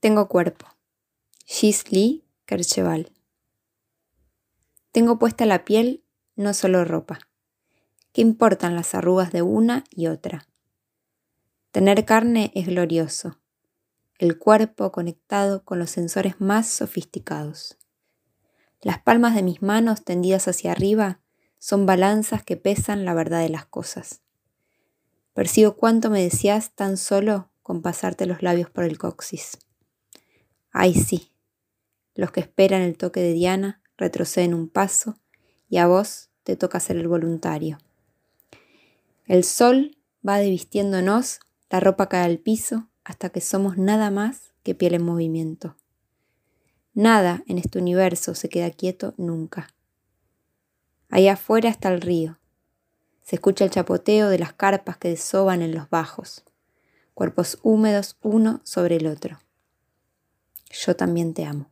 Tengo cuerpo. Gisli Kercheval. Tengo puesta la piel, no solo ropa. ¿Qué importan las arrugas de una y otra? Tener carne es glorioso. El cuerpo conectado con los sensores más sofisticados. Las palmas de mis manos tendidas hacia arriba son balanzas que pesan la verdad de las cosas. Percibo cuánto me decías tan solo con pasarte los labios por el coxis. Ay, sí. Los que esperan el toque de Diana retroceden un paso y a vos te toca ser el voluntario. El sol va desvistiéndonos, la ropa cae al piso hasta que somos nada más que piel en movimiento. Nada en este universo se queda quieto nunca. Allá afuera está el río. Se escucha el chapoteo de las carpas que desoban en los bajos, cuerpos húmedos uno sobre el otro. Yo también te amo.